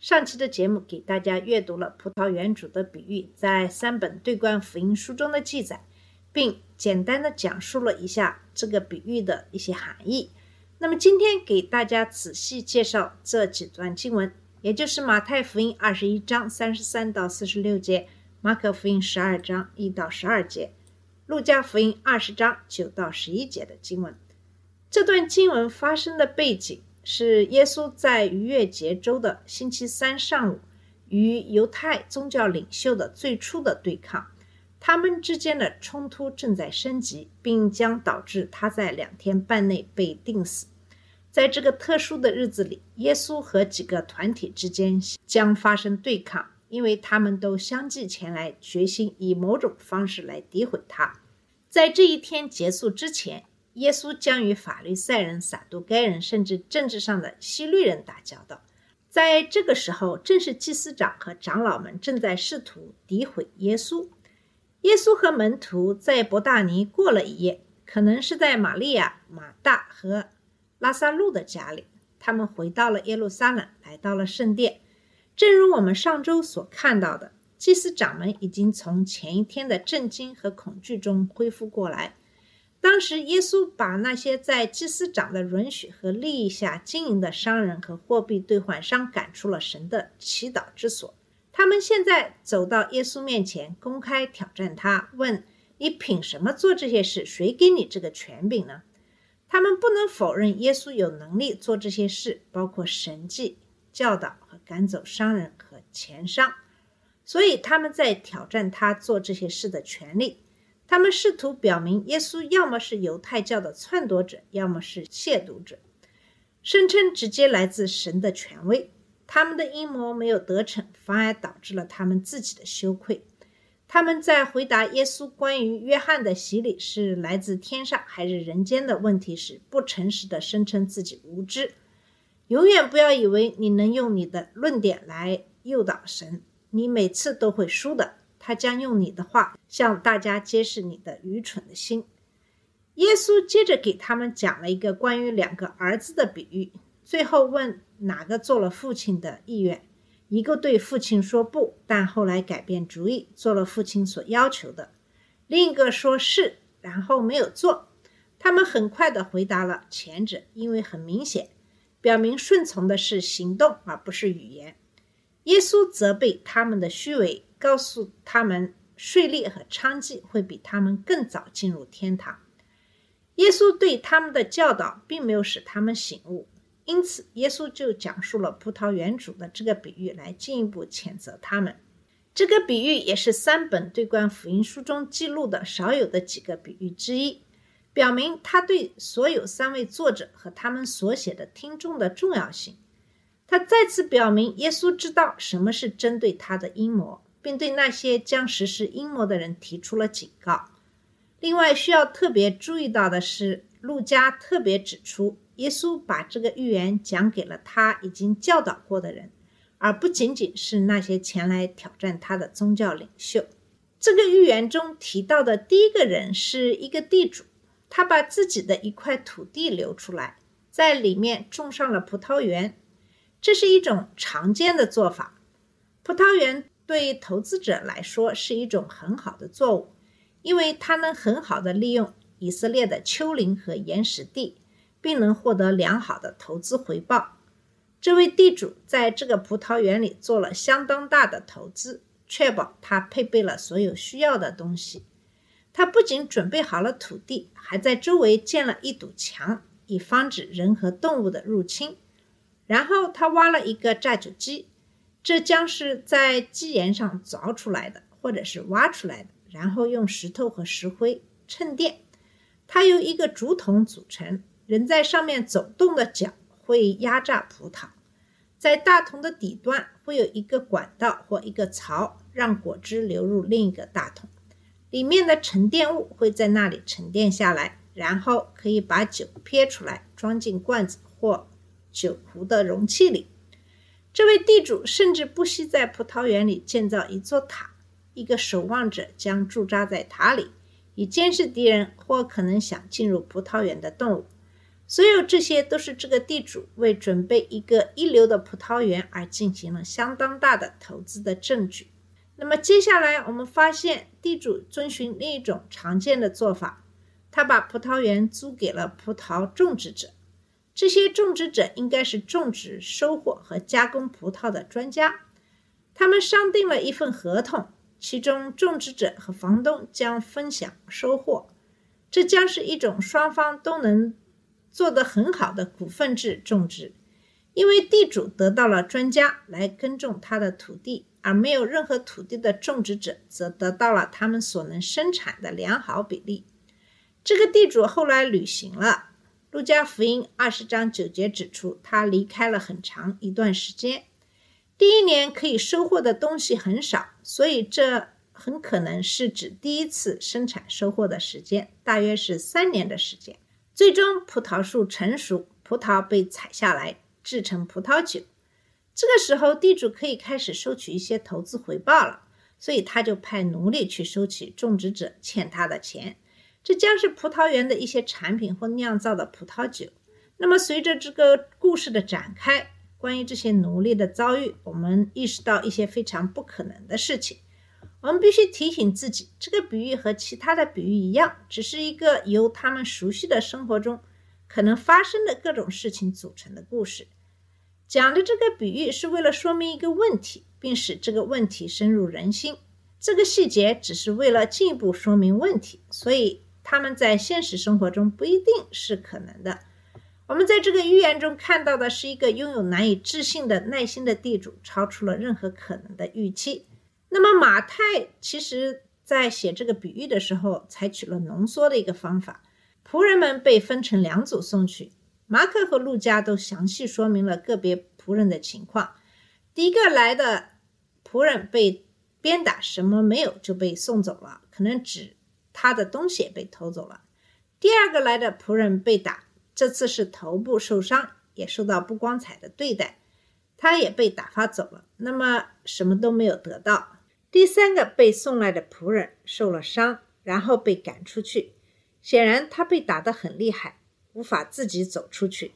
上期的节目给大家阅读了葡萄园主的比喻在三本对观福音书中的记载，并简单的讲述了一下这个比喻的一些含义。那么今天给大家仔细介绍这几段经文，也就是马太福音二十一章三十三到四十六节，马可福音十二章一到十二节，路加福音二十章九到十一节的经文。这段经文发生的背景是耶稣在逾越节周的星期三上午与犹太宗教领袖的最初的对抗，他们之间的冲突正在升级，并将导致他在两天半内被钉死。在这个特殊的日子里，耶稣和几个团体之间将发生对抗，因为他们都相继前来，决心以某种方式来诋毁他。在这一天结束之前，耶稣将与法利赛人、撒都该人，甚至政治上的希律人打交道。在这个时候，正是祭司长和长老们正在试图诋毁耶稣。耶稣和门徒在伯大尼过了一夜，可能是在玛利亚、马大和拉萨路的家里。他们回到了耶路撒冷，来到了圣殿。正如我们上周所看到的，祭司长们已经从前一天的震惊和恐惧中恢复过来。当时，耶稣把那些在祭司长的允许和利益下经营的商人和货币兑换商赶出了神的祈祷之所。他们现在走到耶稣面前，公开挑战他，问：“你凭什么做这些事？谁给你这个权柄呢？”他们不能否认耶稣有能力做这些事，包括神迹、教导和赶走商人和钱商，所以他们在挑战他做这些事的权利。他们试图表明，耶稣要么是犹太教的篡夺者，要么是亵渎者，声称直接来自神的权威。他们的阴谋没有得逞，反而导致了他们自己的羞愧。他们在回答耶稣关于约翰的洗礼是来自天上还是人间的问题时，不诚实地声称自己无知。永远不要以为你能用你的论点来诱导神，你每次都会输的。他将用你的话向大家揭示你的愚蠢的心。耶稣接着给他们讲了一个关于两个儿子的比喻，最后问哪个做了父亲的意愿。一个对父亲说不，但后来改变主意，做了父亲所要求的；另一个说是，然后没有做。他们很快地回答了前者，因为很明显，表明顺从的是行动而不是语言。耶稣责备他们的虚伪。告诉他们，税吏和娼妓会比他们更早进入天堂。耶稣对他们的教导并没有使他们醒悟，因此耶稣就讲述了葡萄园主的这个比喻，来进一步谴责他们。这个比喻也是三本对观福音书中记录的少有的几个比喻之一，表明他对所有三位作者和他们所写的听众的重要性。他再次表明，耶稣知道什么是针对他的阴谋。并对那些将实施阴谋的人提出了警告。另外，需要特别注意到的是，路加特别指出，耶稣把这个预言讲给了他已经教导过的人，而不仅仅是那些前来挑战他的宗教领袖。这个预言中提到的第一个人是一个地主，他把自己的一块土地留出来，在里面种上了葡萄园。这是一种常见的做法。葡萄园。对投资者来说是一种很好的作物，因为它能很好的利用以色列的丘陵和岩石地，并能获得良好的投资回报。这位地主在这个葡萄园里做了相当大的投资，确保他配备了所有需要的东西。他不仅准备好了土地，还在周围建了一堵墙，以防止人和动物的入侵。然后他挖了一个榨酒机。这将是在基岩上凿出来的，或者是挖出来的，然后用石头和石灰衬垫。它由一个竹筒组成，人在上面走动的脚会压榨葡萄。在大桶的底端会有一个管道或一个槽，让果汁流入另一个大桶，里面的沉淀物会在那里沉淀下来，然后可以把酒撇出来，装进罐子或酒壶的容器里。这位地主甚至不惜在葡萄园里建造一座塔，一个守望者将驻扎在塔里，以监视敌人或可能想进入葡萄园的动物。所有这些都是这个地主为准备一个一流的葡萄园而进行了相当大的投资的证据。那么接下来我们发现，地主遵循另一种常见的做法，他把葡萄园租给了葡萄种植者。这些种植者应该是种植、收获和加工葡萄的专家。他们商定了一份合同，其中种植者和房东将分享收获。这将是一种双方都能做得很好的股份制种植，因为地主得到了专家来耕种他的土地，而没有任何土地的种植者则得到了他们所能生产的良好比例。这个地主后来履行了。路加福音二十章九节指出，他离开了很长一段时间。第一年可以收获的东西很少，所以这很可能是指第一次生产收获的时间，大约是三年的时间。最终，葡萄树成熟，葡萄被采下来制成葡萄酒。这个时候，地主可以开始收取一些投资回报了，所以他就派奴隶去收取种植者欠他的钱。这将是葡萄园的一些产品或酿造的葡萄酒。那么，随着这个故事的展开，关于这些奴隶的遭遇，我们意识到一些非常不可能的事情。我们必须提醒自己，这个比喻和其他的比喻一样，只是一个由他们熟悉的生活中可能发生的各种事情组成的故事。讲的这个比喻是为了说明一个问题，并使这个问题深入人心。这个细节只是为了进一步说明问题，所以。他们在现实生活中不一定是可能的。我们在这个寓言中看到的是一个拥有难以置信的耐心的地主，超出了任何可能的预期。那么马太其实在写这个比喻的时候，采取了浓缩的一个方法。仆人们被分成两组送去，马可和路加都详细说明了个别仆人的情况。第一个来的仆人被鞭打，什么没有就被送走了，可能只。他的东西也被偷走了。第二个来的仆人被打，这次是头部受伤，也受到不光彩的对待，他也被打发走了。那么什么都没有得到。第三个被送来的仆人受了伤，然后被赶出去，显然他被打得很厉害，无法自己走出去。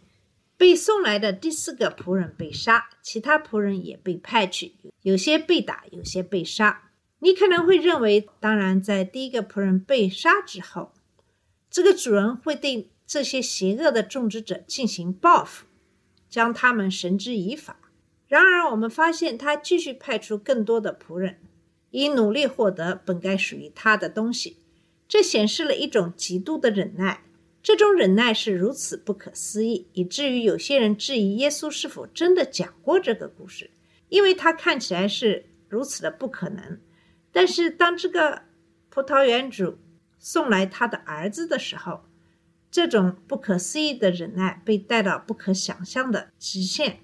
被送来的第四个仆人被杀，其他仆人也被派去，有些被打，有些被杀。你可能会认为，当然，在第一个仆人被杀之后，这个主人会对这些邪恶的种植者进行报复，将他们绳之以法。然而，我们发现他继续派出更多的仆人，以努力获得本该属于他的东西。这显示了一种极度的忍耐。这种忍耐是如此不可思议，以至于有些人质疑耶稣是否真的讲过这个故事，因为他看起来是如此的不可能。但是，当这个葡萄园主送来他的儿子的时候，这种不可思议的忍耐被带到不可想象的极限。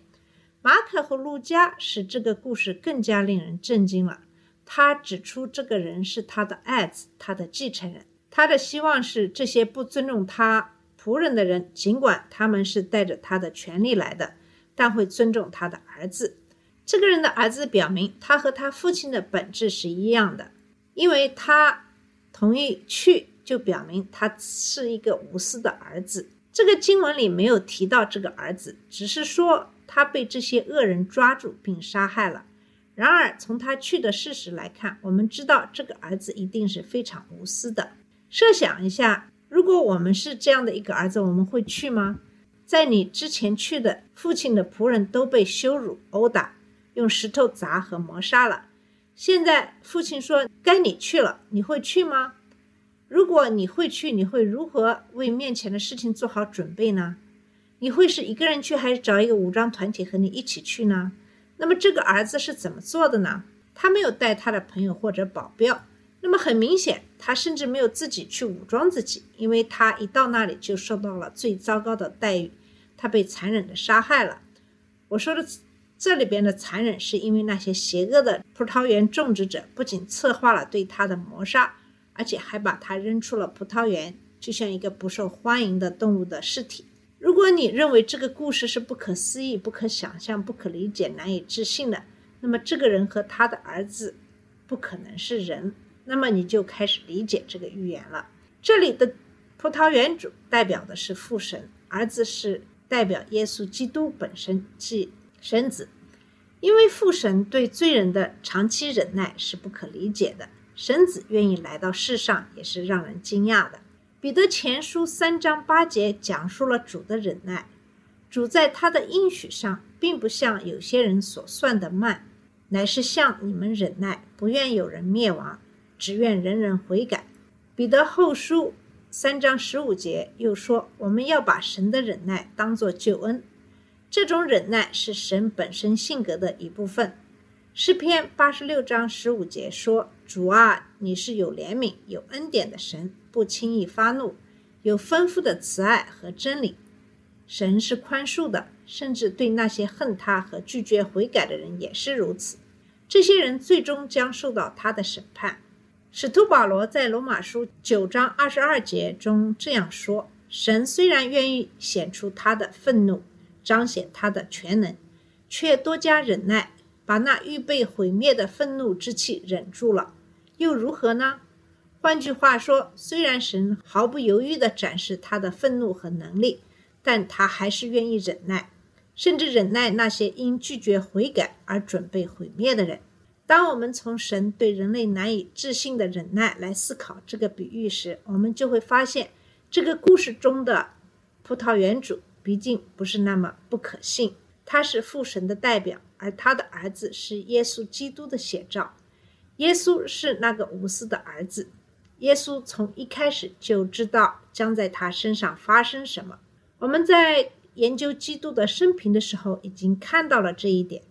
马可和路加使这个故事更加令人震惊了。他指出，这个人是他的爱子，他的继承人。他的希望是，这些不尊重他仆人的人，尽管他们是带着他的权利来的，但会尊重他的儿子。这个人的儿子表明，他和他父亲的本质是一样的，因为他同意去，就表明他是一个无私的儿子。这个经文里没有提到这个儿子，只是说他被这些恶人抓住并杀害了。然而，从他去的事实来看，我们知道这个儿子一定是非常无私的。设想一下，如果我们是这样的一个儿子，我们会去吗？在你之前去的父亲的仆人都被羞辱、殴打。用石头砸和磨杀了。现在父亲说该你去了，你会去吗？如果你会去，你会如何为面前的事情做好准备呢？你会是一个人去，还是找一个武装团体和你一起去呢？那么这个儿子是怎么做的呢？他没有带他的朋友或者保镖。那么很明显，他甚至没有自己去武装自己，因为他一到那里就受到了最糟糕的待遇，他被残忍的杀害了。我说的。这里边的残忍是因为那些邪恶的葡萄园种植者不仅策划了对他的谋杀，而且还把他扔出了葡萄园，就像一个不受欢迎的动物的尸体。如果你认为这个故事是不可思议、不可想象、不可理解、难以置信的，那么这个人和他的儿子不可能是人，那么你就开始理解这个寓言了。这里的葡萄园主代表的是父神，儿子是代表耶稣基督本身，即神子。因为父神对罪人的长期忍耐是不可理解的，神子愿意来到世上也是让人惊讶的。彼得前书三章八节讲述了主的忍耐。主在他的应许上，并不像有些人所算的慢，乃是向你们忍耐，不愿有人灭亡，只愿人人悔改。彼得后书三章十五节又说：“我们要把神的忍耐当作救恩。”这种忍耐是神本身性格的一部分。诗篇八十六章十五节说：“主啊，你是有怜悯、有恩典的神。”不轻易发怒，有丰富的慈爱和真理。神是宽恕的，甚至对那些恨他和拒绝悔改的人也是如此。这些人最终将受到他的审判。使徒保罗在罗马书九章二十二节中这样说：“神虽然愿意显出他的愤怒，彰显他的全能，却多加忍耐，把那预备毁灭的愤怒之气忍住了，又如何呢？”换句话说，虽然神毫不犹豫地展示他的愤怒和能力，但他还是愿意忍耐，甚至忍耐那些因拒绝悔改而准备毁灭的人。当我们从神对人类难以置信的忍耐来思考这个比喻时，我们就会发现，这个故事中的葡萄园主毕竟不是那么不可信。他是父神的代表，而他的儿子是耶稣基督的写照。耶稣是那个无私的儿子。耶稣从一开始就知道将在他身上发生什么。我们在研究基督的生平的时候，已经看到了这一点。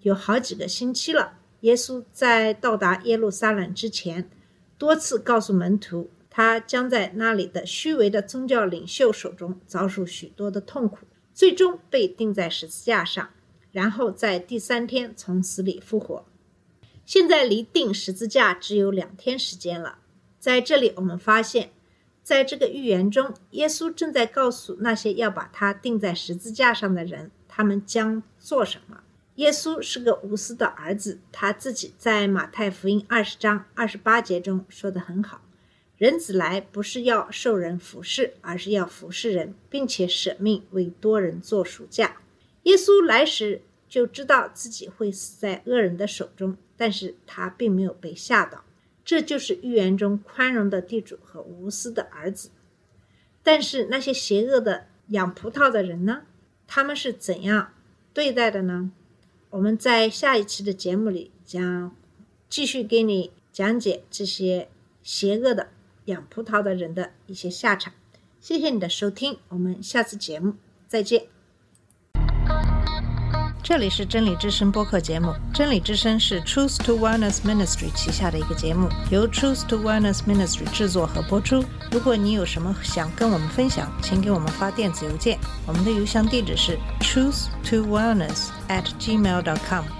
有好几个星期了，耶稣在到达耶路撒冷之前，多次告诉门徒，他将在那里的虚伪的宗教领袖手中遭受许多的痛苦，最终被钉在十字架上，然后在第三天从死里复活。现在离钉十字架只有两天时间了。在这里，我们发现，在这个预言中，耶稣正在告诉那些要把他钉在十字架上的人，他们将做什么。耶稣是个无私的儿子，他自己在马太福音二十章二十八节中说的很好：“人子来不是要受人服侍，而是要服侍人，并且舍命为多人做赎价。”耶稣来时就知道自己会死在恶人的手中，但是他并没有被吓倒。这就是预言中宽容的地主和无私的儿子。但是那些邪恶的养葡萄的人呢？他们是怎样对待的呢？我们在下一期的节目里将继续给你讲解这些邪恶的养葡萄的人的一些下场。谢谢你的收听，我们下次节目再见。这里是真理之声播客节目。真理之声是 Truth to Wellness Ministry 旗下的一个节目，由 Truth to Wellness Ministry 制作和播出。如果你有什么想跟我们分享，请给我们发电子邮件，我们的邮箱地址是 truth to wellness at gmail.com。